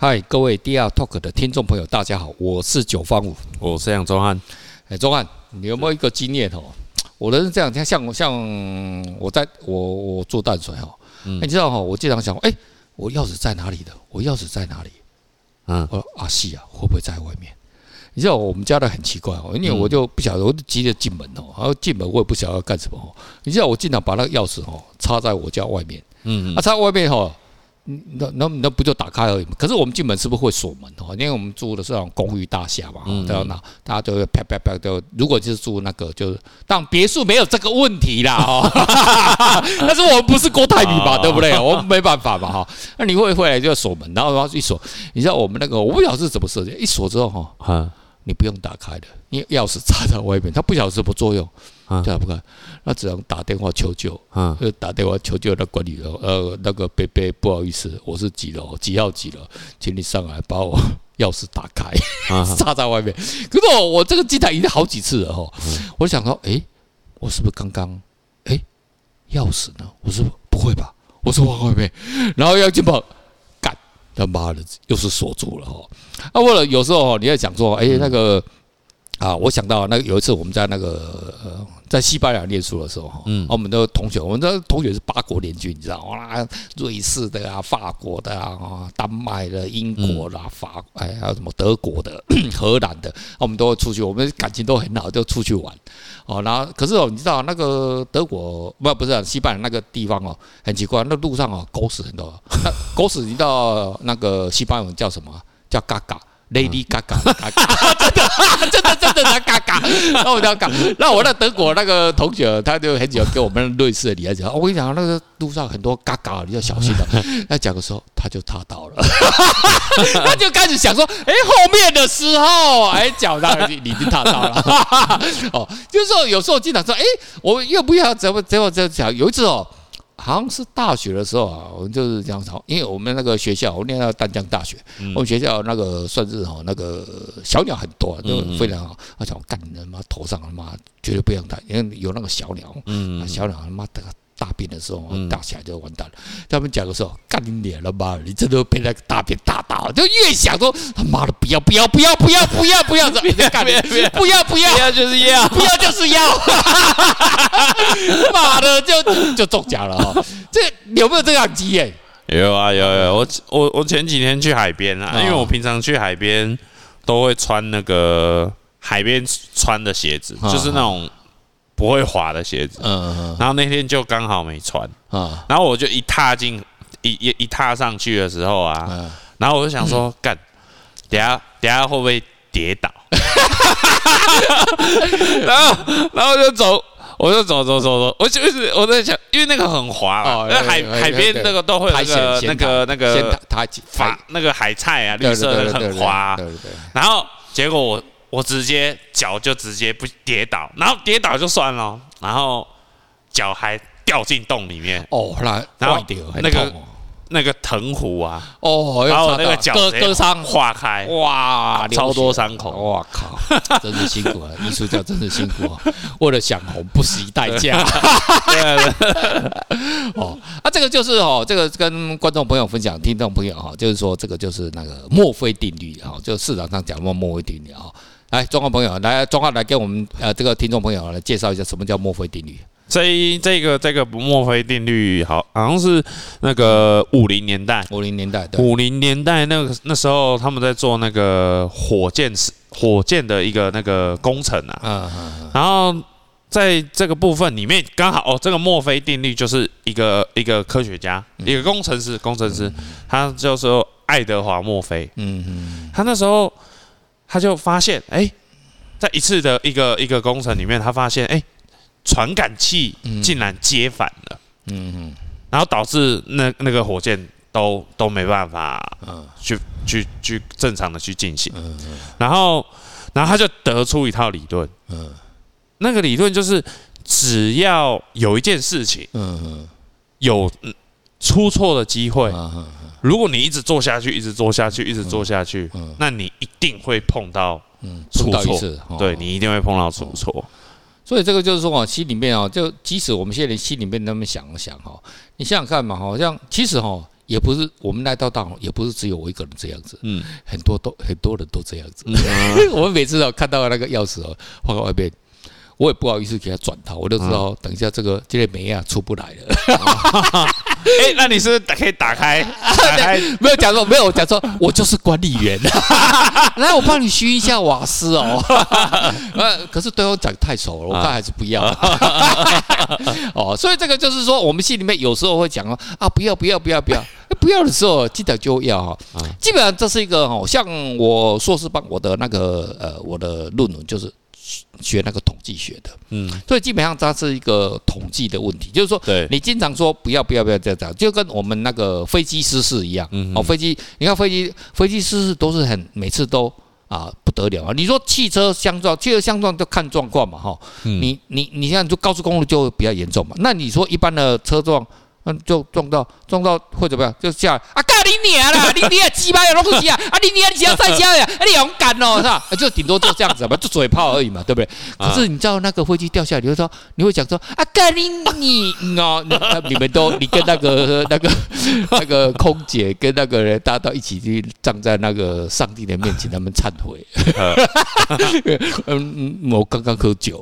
嗨，各位 DR Talk 的听众朋友，大家好，我是九方五，我是杨宗汉。哎，宗汉，你有没有一个经验哦？我的是这样，像像我在我我做淡水哈，你知道哈，我经常想，哎，我钥匙在哪里的？我钥匙在哪里？嗯，我说阿西啊，会不会在外面？你知道我们家的很奇怪哦，因为我就不晓得，我就急着进门哦，然后进门我也不晓得要干什么哦。你知道我经常把那个钥匙哦插在我家外面，嗯，啊插外面哈。那那那不就打开而已嘛？可是我们进门是不是会锁门哦？因为我们住的是那种公寓大厦嘛，对吧？那大家都会啪啪啪都。如果就是住那个，就是当别墅没有这个问题啦，哈。但是我们不是郭台铭嘛，对不对？我们没办法嘛，哈。那你会回来就锁门，然后然后一锁，你知道我们那个我不晓得是怎么设计，一锁之后哈，你不用打开的，你钥匙插在外面，它不晓得什么作用。啊，这样不看，那只能打电话求救。嗯，就打电话求救那管理员，呃，那个贝贝，不好意思，我是几楼几号几楼，请你上来把我钥匙打开，插在外面。可是我我这个机台已经好几次了哈，我想说，哎，我是不是刚刚，哎，钥匙呢？我说不会吧，我说往外面，然后要进跑，干他妈的，又是锁住了哈。啊，为了有时候你要讲说，哎，那个。啊，我想到那个有一次我们在那个呃，在西班牙念书的时候哈，嗯，我们的同学，我们的同学是八国联军，你知道哇？瑞士的啊，法国的啊，丹麦的、英国的、法哎，还有什么德国的、荷兰的，我们都会出去，我们感情都很好，就出去玩。哦，然后可是哦，你知道那个德国不不是西班牙那个地方哦，很奇怪，那路上哦狗屎很多，那狗屎你知道那个西班牙文叫什么？叫嘎嘎。Lady Gaga，真的，真的，真的，他嘎嘎，那我叫嘎。那我那德国那个同学，他就很喜欢跟我们瑞士的女孩子讲，我跟你讲，那个路上很多嘎嘎，你要小心的。那讲的时候，他就踏到了，他就开始想说，哎，后面的时候，哎，脚上已经踏到了。哦，就是说有时候经常说，哎，我又不要怎么怎么这样讲。有一次哦。好像是大学的时候啊，我们就是这样子，因为我们那个学校，我念到淡江大学，我们学校那个算是哈，那个小鸟很多，就非常好。我想干你他妈头上他妈绝对不让它，因为有那个小鸟，嗯，小鸟他妈的。大便的时候，打起来就完蛋了。他们讲的时候，干你脸了妈，你真的会被那个大便打到，就越想说他妈的不要不要不要不要不要不要，别干别不要不要不要就是要不要就是要，妈的就就中奖了哈。这有没有这样经验？有啊有有，我我我前几天去海边啊，因为我平常去海边都会穿那个海边穿的鞋子，就是那种。不会滑的鞋子，嗯，然后那天就刚好没穿，啊，然后我就一踏进一一一踏上去的时候啊，然后我就想说，干，等下等下会不会跌倒？然后然后就走，我就走走走走，我就是我在想，因为那个很滑啊，那海海边那个都会有那个那个那个海。那个海菜啊，绿色的很滑，然后结果我。我直接脚就直接不跌倒，然后跌倒就算了，然后脚还掉进洞里面。哦，那然后那个那个藤壶啊，哦，然后那个脚割割伤化开，哇，超多伤口，哇靠，真是辛苦啊！艺术家真是辛苦啊，为了想红不惜代价。哦，啊，这个就是哦，这个跟观众朋友分享，听众朋友哈，就是说这个就是那个墨菲定律哈，就市场上讲的墨菲定律啊。来，中国朋友，来，中华来给我们呃这个听众朋友来介绍一下什么叫墨菲定律。这这个这个墨菲定律好，好像是那个五零年代，五零年代，五零年代那个那时候他们在做那个火箭火箭的一个那个工程啊，嗯嗯，然后在这个部分里面刚好哦，这个墨菲定律就是一个一个科学家，一个工程师，工程师，他叫做爱德华墨菲，嗯嗯，他那时候。他就发现，哎、欸，在一次的一个一个工程里面，他发现，哎、欸，传感器竟然接反了，嗯嗯，然后导致那那个火箭都都没办法，嗯，去去去正常的去进行，嗯嗯，然后然后他就得出一套理论，嗯，那个理论就是只要有一件事情，嗯。嗯，有出错的机会，如果你一直做下去，一直做下去，一直做下去，嗯，那你一定会碰到出错，对，你一定会碰到出错。所以这个就是说啊，心里面啊，就即使我们现在连心里面那么想想哈，你想想看嘛，好像其实哈，也不是我们来到大同，也不是只有我一个人这样子，嗯，很多都很多人都这样子。我们每次哦看到那个钥匙哦放在外边。我也不好意思给他转套，我就知道等一下这个这个煤啊出不来了。哎，那你是不是可以打开？打开没有讲说，没有讲说，我就是管理员。来，我帮你熏一下瓦斯哦。呃，可是对方讲太熟了，我看还是不要。哦，所以这个就是说，我们心里面有时候会讲哦，啊，不要不要不要不要，不要的时候记得就要哈。基本上这是一个哦，像我硕士班我的那个呃，我的论文就是。学那个统计学的，嗯，所以基本上它是一个统计的问题，就是说，对，你经常说不要不要不要这样，就跟我们那个飞机失事一样，嗯，哦，飞机，你看飞机飞机失事都是很每次都啊不得了啊，你说汽车相撞，汽车相撞就看状况嘛，哈，你你你像就高速公路就比较严重嘛，那你说一般的车撞。就撞到撞到会怎么样？就下来啊！干你娘啦！你娘鸡巴有龙骨鸡啊！啊你娘 你要再下呀！啊你勇敢哦，是吧？就顶多就这样子嘛，就嘴炮而已嘛，对不对？可是你知道那个飞机掉下来，你会说你会讲说啊干你你哦，你们都你跟那个那个那个空姐跟那个人大家都一起去站在那个上帝的面前，他们忏悔。嗯嗯，我刚刚喝酒，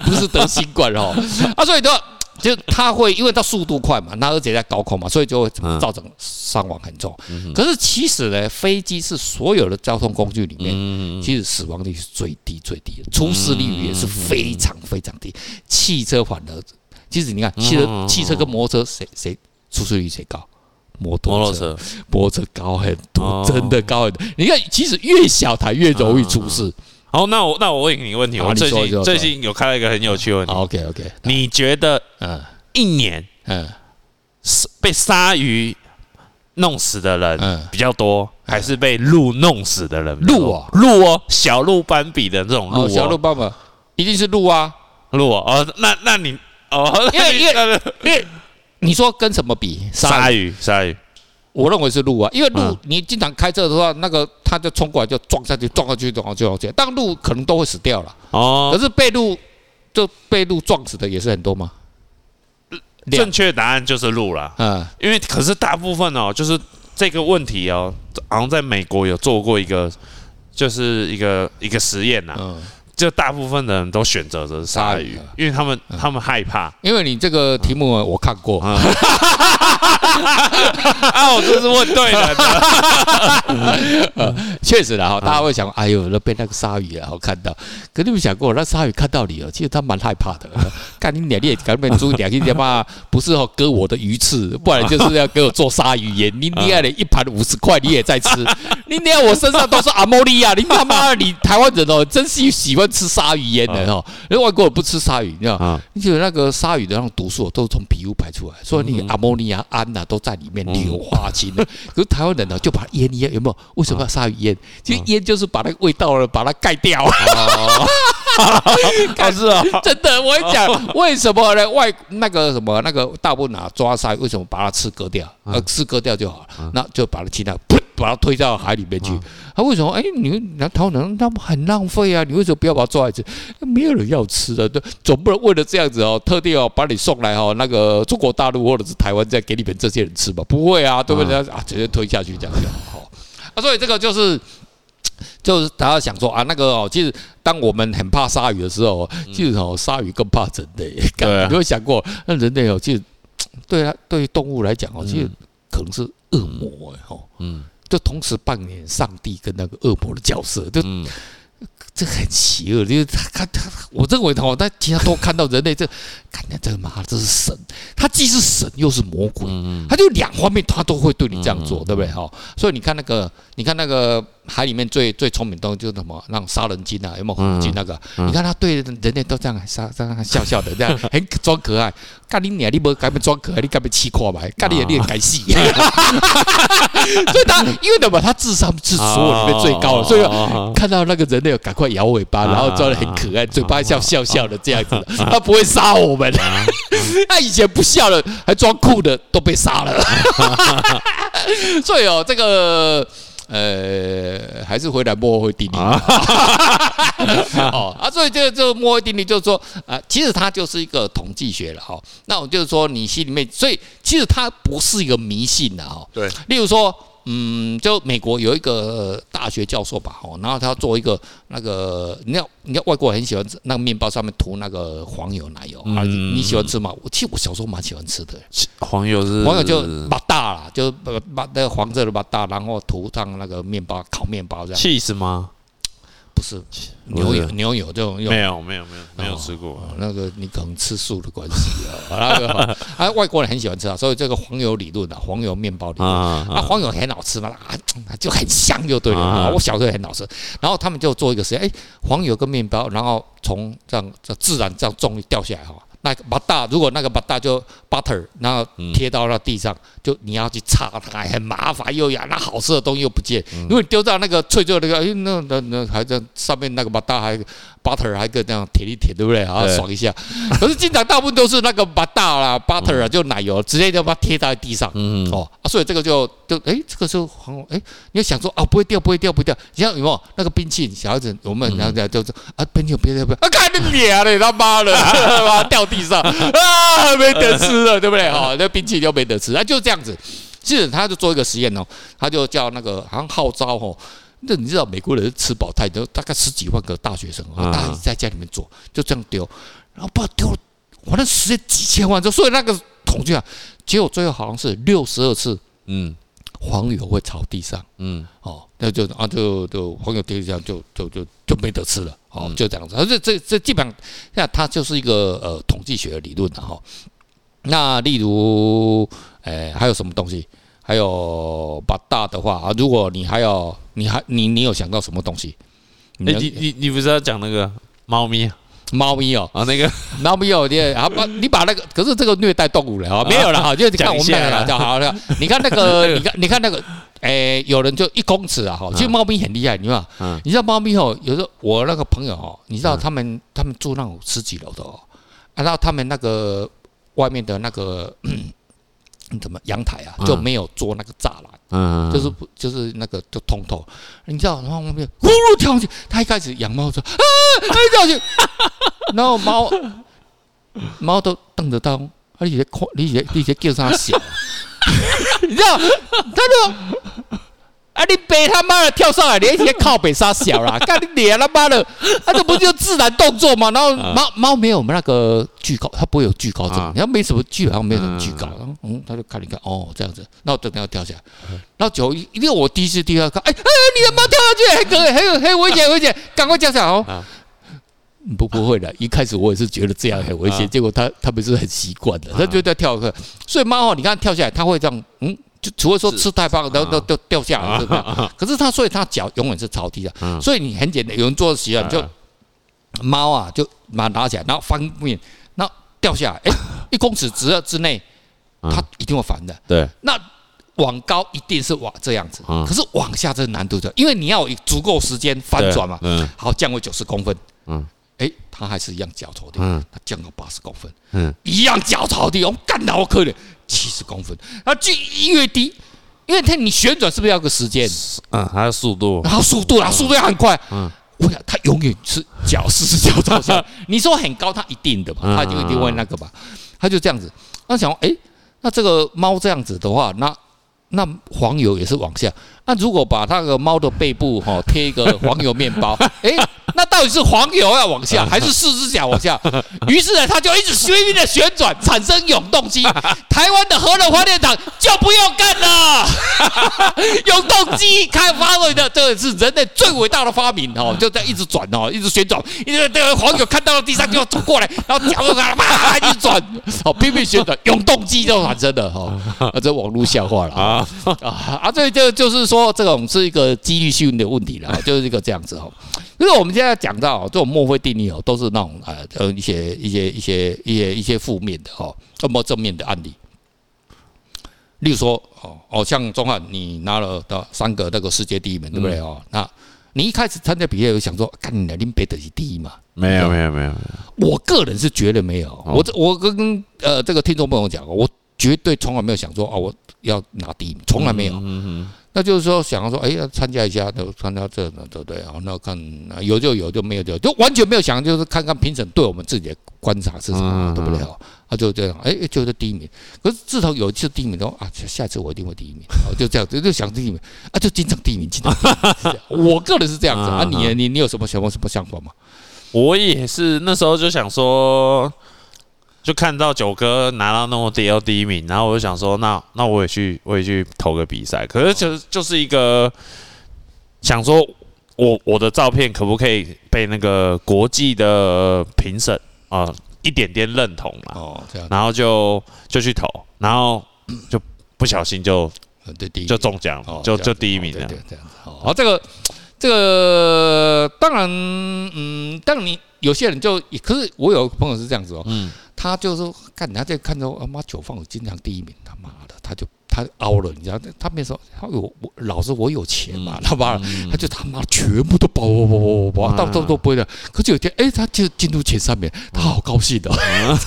不是得新冠哦。啊，所以说。就它会，因为它速度快嘛，那而且在高空嘛，所以就会造成伤亡很重。可是其实呢，飞机是所有的交通工具里面，其实死亡率是最低最低的，出事率也是非常非常低。汽车反而，其实你看，汽车汽车跟摩托车谁谁出事率谁高？摩托车，摩托车高很多，真的高很多。你看，其实越小台越容易出事。好，那我那我问你一个问题，我最近最近有看到一个很有趣的问题。OK OK，你觉得，嗯，一年，嗯，被鲨鱼弄死的人比较多，还是被鹿弄死的人？鹿啊，鹿哦，小鹿斑比的这种鹿，小鹿斑比一定是鹿啊，鹿哦。那那你哦，因为因为 因为你说跟什么比？鲨鱼，鲨鱼。我认为是鹿啊，因为鹿你经常开车的话，那个它就冲过来就撞下去，撞下去，撞下去，撞下去。但鹿可能都会死掉了。哦。可是被鹿就被鹿撞死的也是很多吗？正确答案就是鹿了。嗯。因为可是大部分哦，就是这个问题哦，好像在美国有做过一个，就是一个一个实验呐。嗯。就大部分的人都选择的是鲨鱼，因为他们他们害怕。因为你这个题目我看过。啊，我这是问对了的。确实的哈，大家会想，哎呦，那被那个鲨鱼然后看到，可你有想过，那鲨鱼看到你哦，其实他蛮害怕的。看你娘，你也赶紧注意点，你他妈不是哦割我的鱼刺，不然就是要给我做鲨鱼盐。你你还得一盘五十块，你也在吃。你娘，我身上都是阿莫尼亚，你他妈你台湾人哦，真是喜欢。吃鲨鱼烟的哦，因为外国人不吃鲨鱼，你知道？你觉得那个鲨鱼的那种毒素都是从皮肤排出来，所以你阿莫尼亚胺呐都在里面硫化氢的。可是台湾人呢，就把它腌一腌，有没有？为什么要杀鱼腌？其实腌就是把那个味道呢，把它盖掉。可 是啊，真的，我跟你讲，为什么呢？外那个什么那个大部分啊抓鲨鱼，为什么把它吃割掉？呃，吃割掉就好了，那就把它其他噗，把它推到海里面去。他为什么？哎，你那台湾人他们很浪费啊！你为什么不要把它抓来吃？没有人要吃的，对，总不能为了这样子哦，特地哦把你送来哦，那个中国大陆或者是台湾再给你们这些人吃吧？不会啊，对不对？啊，直接推下去这样就好。啊，所以这个就是。就是大家想说啊，那个哦，其实当我们很怕鲨鱼的时候，其实哦，鲨鱼更怕人类。对，有没有想过，那人类哦，其实对它对于动物来讲哦，其实可能是恶魔哎吼，嗯，就同时扮演上帝跟那个恶魔的角色，就。这很邪恶，就是他看他，我认为他，但其他都看到人类这，看见这个妈，这是神，他既是神又是魔鬼，他就两方面他都会对你这样做，对不对？哈，所以你看那个，你看那个海里面最最聪明的东西就是什么？那种杀人鲸啊，有没有虎鲸那个？你看他对人类都这样杀，这样笑笑的，这样 很装可爱。干你娘，你不该不装可爱，你该不气垮吧？干你也该死。所以他因为什么？他智商是所有里面最高的，所以看到那个人类赶快。摇尾巴，然后装的很可爱，嘴巴笑笑笑的这样子，他不会杀我们。他以前不笑的，还装酷的，都被杀了。所以哦，这个呃，还是回来墨菲定律啊。哦啊，所以这个这个墨菲定律就是说啊，其实它就是一个统计学了哈。那我就是说，你心里面，所以其实它不是一个迷信的哈。对，例如说。嗯，就美国有一个大学教授吧，哦，然后他做一个那个，你看你看外国人很喜欢吃那个面包上面涂那个黄油奶油啊，你喜欢吃吗？我其实我小时候蛮喜欢吃的。黄油是黄油就把大了，就把把那个黄色的把大，然后涂上那个面包烤面包这样。cheese 吗？不是牛油，牛油这种没有没有没有没有吃过，那个你可能吃素的关系啊。那个啊，外国人很喜欢吃啊，所以这个黄油理论啊，黄油面包理论啊，黄油很好吃嘛，啊，就很香就对了。我小时候很好吃，然后他们就做一个实验，哎，黄油跟面包，然后从这样这自然这样重力掉下来哈。那个把大，如果那个把大就 butter，然后贴到那地上，嗯、就你要去擦它，很麻烦又痒，那好吃的东西又不见，因为丢到那个脆脆那个，哎，那那那还在上面那个把大还。Butter 还可以这样舔一舔，对不对？啊，爽一下。可是经常大部分都是那个 butter 啦，butter 啊，就奶油，直接就把它贴在地上。嗯哦，所以这个就就哎，这个就很哎，你要想说啊，不会掉，不会掉，不会掉。你像有没有那个冰淇淋？小孩子我们然后讲就是啊，冰淇淋别掉不要，啊，看你脸嘞，他妈的，把它掉地上啊，没得吃了，对不对？哈，那冰淇淋就没得吃，那就这样子。其实他就做一个实验哦，他就叫那个好像号召哦。那你知道美国人吃饱太多，大概十几万个大学生啊，大家在家里面做，就这样丢，然后不知道丢了，反正十几千万，就所以那个统计啊，结果最后好像是六十二次，嗯，黄油会朝地上，嗯，哦，那就啊就就黄油丢地上就就就就没得吃了，哦，就这样子，而这这这基本上，那它就是一个呃统计学的理论的哈。那例如，诶，还有什么东西？还有把大的话啊，如果你还有，你还你你有想到什么东西？你你你你不是要讲那个猫咪？猫咪哦，啊那个 猫咪哦，你啊把你把那个，可是这个虐待动物了啊，没有了哈，就你看我们两个就好了。你看那个，你看你看那个，诶，有人就一公尺啊哈，其实猫咪很厉害，你知道吗？你知道猫咪哦，有时候我那个朋友哦，你知道他们他们住那种十几楼的哦，然后他们那个外面的那个。怎么阳台啊就没有做那个栅栏，嗯，就是就是那个就通透，你知道，然后后面呼噜跳上去，他一开始养猫说啊，他跳下去，然后猫猫都瞪着他，而且看，而且而且叫他小，你知道，他就。啊！你别他妈的跳上来，你一些靠北杀小啦！看你脸他妈的，啊这不就自然动作吗？然后猫猫没有我们那个惧高，它不会有惧高症，你看没什么惧，好像没有什么惧高。嗯，他就看你看，哦，这样子，那我等下要跳下来。然后就因为我第一次第二看，哎哎，你的猫跳下去，很可以，还有很危险，危险，赶快跳下来哦。不不会的，一开始我也是觉得这样很危险，结果他他不是很习惯的，他就在跳课。所以猫哦，你看跳下来，它会这样，嗯。除了说吃太胖，都都都掉下来，是不是？可是他，所以他脚永远是朝地的。所以你很简单，有人做习惯，就猫啊，就把它拿起来，然后翻面，然后掉下来，哎，一公尺之之内，它一定会翻的。对，那往高一定是往这样子，可是往下这难度的，因为你要有足够时间翻转嘛。嗯，好，降为九十公分。嗯，哎，它还是一样脚朝地。嗯，它降到八十公分。嗯，一样脚朝地，我干得好可怜。七十公分，然后距越低，因为它你旋转是不是要个时间？嗯，还有速度，然后速度啊，速度要很快。嗯，我想它永远是脚是是脚朝下。你说很高，它一定的嘛，它就一定会那个吧，它就这样子。那想，哎，那这个猫这样子的话，那那黄油也是往下。那如果把那个猫的背部哈贴一个黄油面包，哎。那到底是黄油要往下，还是四只脚往下？于是呢，它就一直拼命的旋转，产生永动机。台湾的核能发电厂就不用干了。永动机开发了的，这个是人类最伟大的发明哦，就在一直转哦，一直旋转。因为这个黄油看到了地上就要走过来，然后脚就啪一直转，哦拼命旋转，永动机就产生的哈。啊，这网络笑话了啊啊啊！这就就是说，这种是一个几率性的问题了，就是一个这样子哈。因为我们现在讲到这种墨菲定律哦，都是那种呃呃一些一些一些一些一些负面的哈，那么正面的案例。例如说哦哦，像钟汉，你拿了的三个那个世界第一名，对不对哦？那你一开始参加比赛有想说，干你的林北的是第一嘛？没有没有没有，我个人是觉得没有。我这我跟呃这个听众朋友讲，我绝对从来没有想说哦，我要拿第一，从来没有。嗯嗯。那就是说想要说，哎呀，参加一下，都参加这个，对不对？好，那看有就有，就没有就就完全没有想，就是看看评审对我们自己的观察是什么，对不对？哦，啊，就这样，哎，就是第一名。可是自从有一次第一名，说啊，下次我一定会第一名。就这样子，就想第一名，啊，就经常第一名，经常第一名。我个人是这样子啊，你你你有什么想法什么想法吗？我也是那时候就想说。就看到九哥拿到那么第二第一名，然后我就想说，那那我也去，我也去投个比赛。可是就就是一个想说，我我的照片可不可以被那个国际的评审啊一点点认同嘛？哦，这样。然后就就去投，然后就不小心就就中奖，就就第一名了。对，这样子。好，这个这个当然，嗯，当然你有些人就，可是我有朋友是这样子哦，嗯。他就是看，人家在看着啊妈九放经常第一名，他妈的，他就。他凹了，你知道？他没说，他有我老子我有钱嘛，他妈，他就他妈全部都包包包包包，到都都不会的。可是有一天，哎，他就进入前三名，他好高兴的。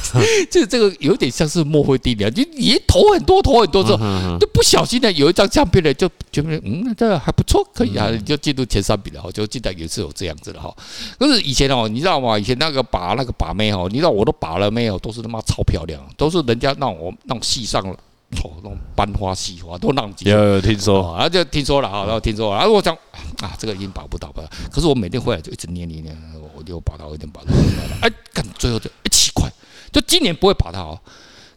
这这个有点像是墨菲定律，你你投很多投很多之后，就不小心的有一张相片呢，就觉得嗯，这还不错，可以啊，你就进入前三名了。哈，就记得有一次有这样子的哈。可是以前哦，你知道吗？以前那个把那个把妹哦，你知道我都把了没有？都是他妈超漂亮，都是人家让我让戏上了。哦，那种班花、戏花都浪迹。有有听说，啊，就听说了啊，然后听说了。然后我讲啊，这个已经保不到吧。可是我每天回来就一直念念念，我就保到，我一定保到。哎，干最后就一奇怪，就今年不会保到哦。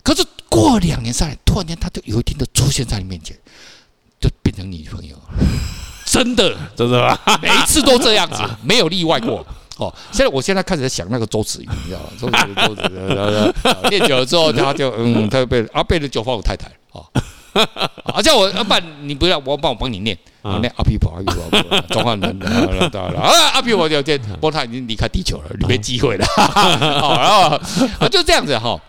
可是过两年、三年，突然间他就有一天就出现在你面前，就变成你女朋友。真的，真的吗？每一次都这样子，没有例外过。哦，现在我现在开始在想那个周子瑜，你知道吗？周子瑜，周子瑜，练久了之后，他就嗯，他就被啊变成九方五太太哦，而且我阿爸，你不要，我帮我帮你念，我念阿皮婆，阿皮婆，中华人，啊阿皮婆就这，不过他已经离开地球了，你没机会了，好，然后啊就这样子哈，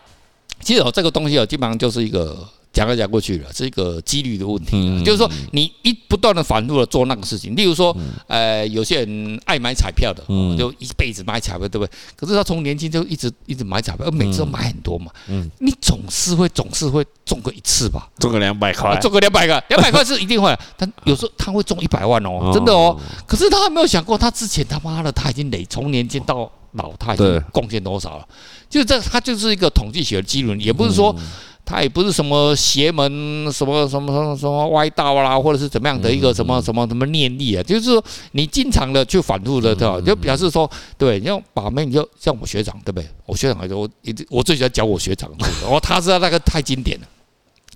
其实哦这个东西哦基本上就是一个。讲来讲过去了，是一个几率的问题。就是说，你一不断的反复的做那个事情，例如说，呃，有些人爱买彩票的，就一辈子买彩票，对不对？可是他从年轻就一直一直买彩票，而每次都买很多嘛。嗯你总是会总是会中个一次吧？中个两百块，中个两百个，两百块是一定会。但有时候他会中一百万哦，真的哦。可是他还没有想过，他之前他妈的他已经累从年轻到老，他已经贡献多少了？就这，他就是一个统计学的基准，也不是说。他也不是什么邪门，什么什么什么什么歪道啦，或者是怎么样的一个什么什么什么念力啊，就是说你经常的去反复的，对吧？就表示说，对，你要把妹，你就像我学长，对不对？我学长来说，我我最喜欢教我学长，哦，他知道那个太经典了，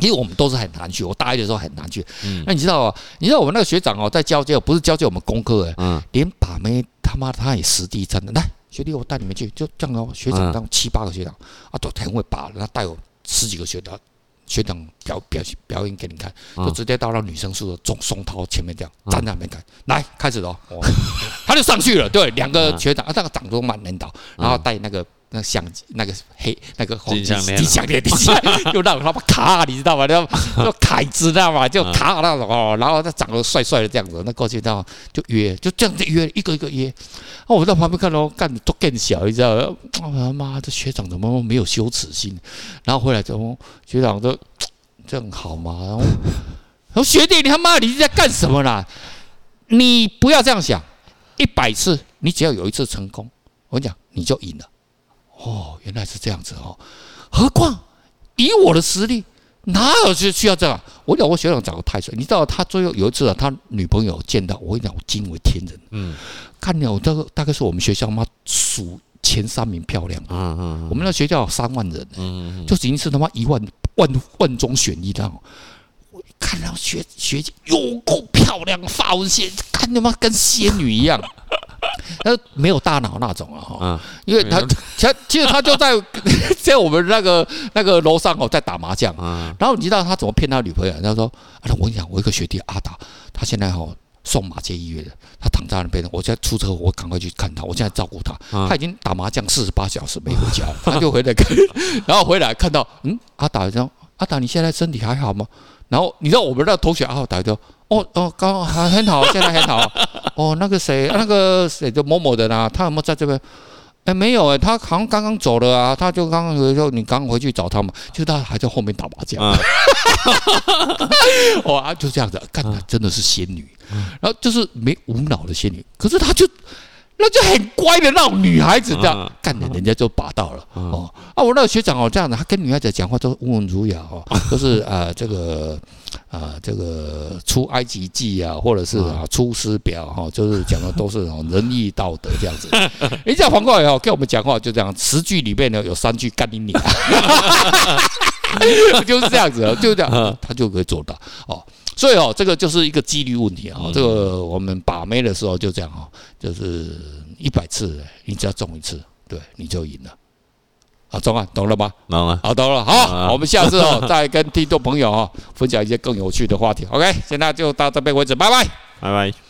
因为我们都是很难去，我大一的时候很难去。那你知道啊？你知道我们那个学长哦，在教教不是教教我们功课哎，连把妹他妈他也实地真的来，学弟我带你们去，就这样哦。学长当七八个学长啊，都很会把，他带我。十几个学长，学长表表表演给你看，就直接到了女生宿舍，中松涛前面这样站在那边看，来开始了，他就上去了，对，两个学长啊，那个长得蛮领导，然后带那个。那相机，那个黑，那个金项链，金项链，金项链，就那种他妈卡，你知道吗？叫叫凯子，知道吗？就卡那种哦，然后他长得帅帅的这样子，那过去到就约，就这样子约，一个一个约。哦，我在旁边看到，干的都更小，你知道吗？我他妈这学长怎么没有羞耻心？然后回来之后，学长说这样好吗？然后，然后学弟，你他妈你在干什么啦？你不要这样想，一百次你只要有一次成功，我跟你讲，你就赢了。哦，原来是这样子哦。何况以我的实力，哪有需需要这样？我讲我学长长得太帅，你知道他最后有一次啊，他女朋友见到我，跟你讲我惊为天人。嗯，看了我这个大概是我们学校嘛数前三名漂亮。嗯嗯，我们那学校有三万人，嗯嗯，就已经是他妈一万万万中选一了。我看到学学姐有够漂亮，发文线看他妈跟仙女一样。他没有大脑那种啊，哈，因为他他其实他就在 在我们那个那个楼上哦，在打麻将，然后你知道他怎么骗他女朋友？他说：“啊，我跟你讲，我一个学弟阿达，他现在哈送马街医院的，他躺在那边，我现在出车祸，我赶快去看他，我现在照顾他，他已经打麻将四十八小时没回家，他就回来看，然后回来看到，嗯，阿达说：阿达你现在身体还好吗？然后你知道我们那同学阿达就。哦哦，刚还很好，现在很好。哦，那个谁，那个谁，就某某的呢？他有没有在这边？哎，没有哎，他好像刚刚走了啊，他就刚刚回说你刚回去找他嘛，就他还在后面打麻将。哇，就这样子，干他真的是仙女，然后就是没无脑的仙女，可是他就。那就很乖的那种女孩子，这样干的，人家就霸道了哦。啊，我那个学长哦，这样子，他跟女孩子讲话都温文儒雅哦，都是啊，这个啊，这个出埃及记啊，或者是啊出师表哈，就是讲的都是哦仁义道德这样子。人家反过来哦，跟我们讲话就这样，十句里面呢有三句干你娘，就是这样子，就这样，他就可以做到哦。所以哦，这个就是一个几率问题啊。这个我们把妹的时候就这样哈，就是一百次，你只要中一次，对，你就赢了。啊，中啊，懂了吗？懂了。好，懂了。好，我们下次哦再跟听众朋友哦分享一些更有趣的话题。OK，现在就到这边为止，拜拜，拜拜。